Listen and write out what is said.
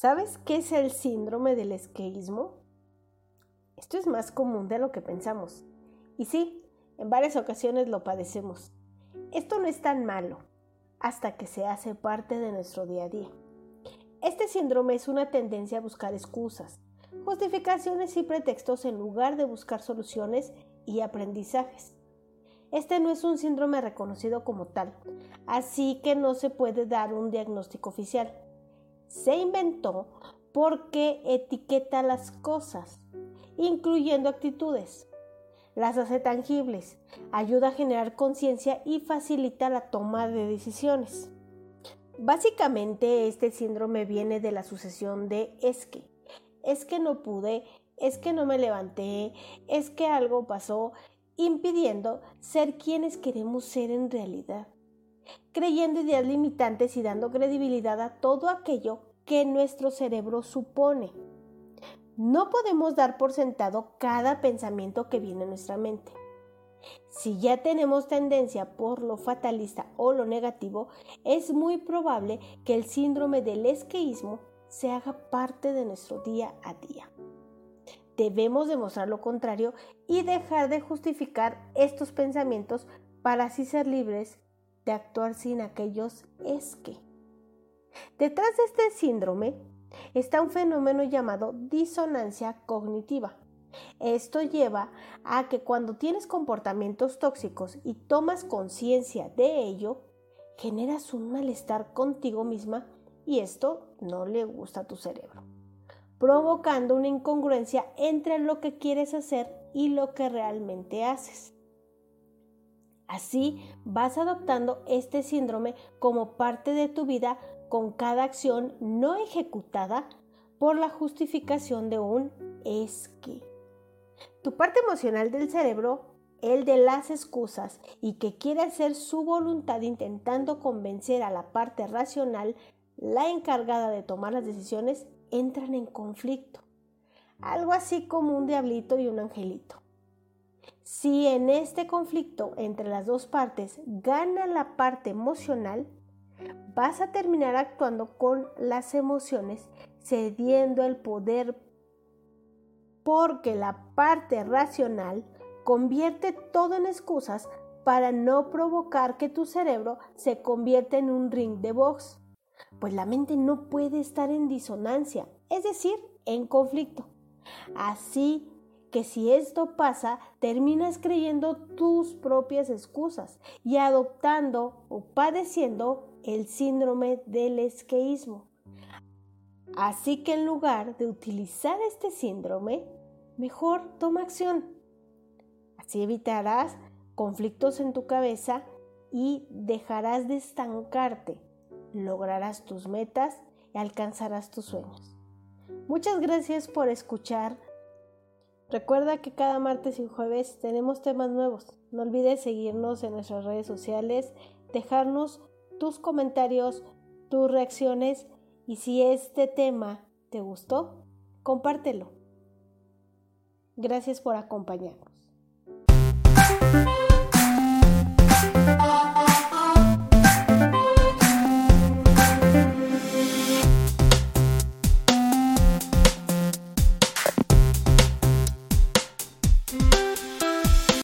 ¿Sabes qué es el síndrome del esqueísmo? Esto es más común de lo que pensamos. Y sí, en varias ocasiones lo padecemos. Esto no es tan malo hasta que se hace parte de nuestro día a día. Este síndrome es una tendencia a buscar excusas, justificaciones y pretextos en lugar de buscar soluciones y aprendizajes. Este no es un síndrome reconocido como tal, así que no se puede dar un diagnóstico oficial se inventó porque etiqueta las cosas, incluyendo actitudes. Las hace tangibles, ayuda a generar conciencia y facilita la toma de decisiones. Básicamente este síndrome viene de la sucesión de es que, es que no pude, es que no me levanté, es que algo pasó, impidiendo ser quienes queremos ser en realidad creyendo ideas limitantes y dando credibilidad a todo aquello que nuestro cerebro supone. No podemos dar por sentado cada pensamiento que viene a nuestra mente. Si ya tenemos tendencia por lo fatalista o lo negativo, es muy probable que el síndrome del esqueísmo se haga parte de nuestro día a día. Debemos demostrar lo contrario y dejar de justificar estos pensamientos para así ser libres de actuar sin aquellos es que. Detrás de este síndrome está un fenómeno llamado disonancia cognitiva. Esto lleva a que cuando tienes comportamientos tóxicos y tomas conciencia de ello, generas un malestar contigo misma y esto no le gusta a tu cerebro, provocando una incongruencia entre lo que quieres hacer y lo que realmente haces. Así vas adoptando este síndrome como parte de tu vida con cada acción no ejecutada por la justificación de un es que. Tu parte emocional del cerebro, el de las excusas y que quiere hacer su voluntad intentando convencer a la parte racional, la encargada de tomar las decisiones, entran en conflicto. Algo así como un diablito y un angelito. Si en este conflicto entre las dos partes gana la parte emocional, vas a terminar actuando con las emociones, cediendo el poder porque la parte racional convierte todo en excusas para no provocar que tu cerebro se convierta en un ring de box, pues la mente no puede estar en disonancia, es decir, en conflicto. Así que si esto pasa, terminas creyendo tus propias excusas y adoptando o padeciendo el síndrome del esqueísmo. Así que en lugar de utilizar este síndrome, mejor toma acción. Así evitarás conflictos en tu cabeza y dejarás de estancarte. Lograrás tus metas y alcanzarás tus sueños. Muchas gracias por escuchar Recuerda que cada martes y jueves tenemos temas nuevos. No olvides seguirnos en nuestras redes sociales, dejarnos tus comentarios, tus reacciones y si este tema te gustó, compártelo. Gracias por acompañarnos.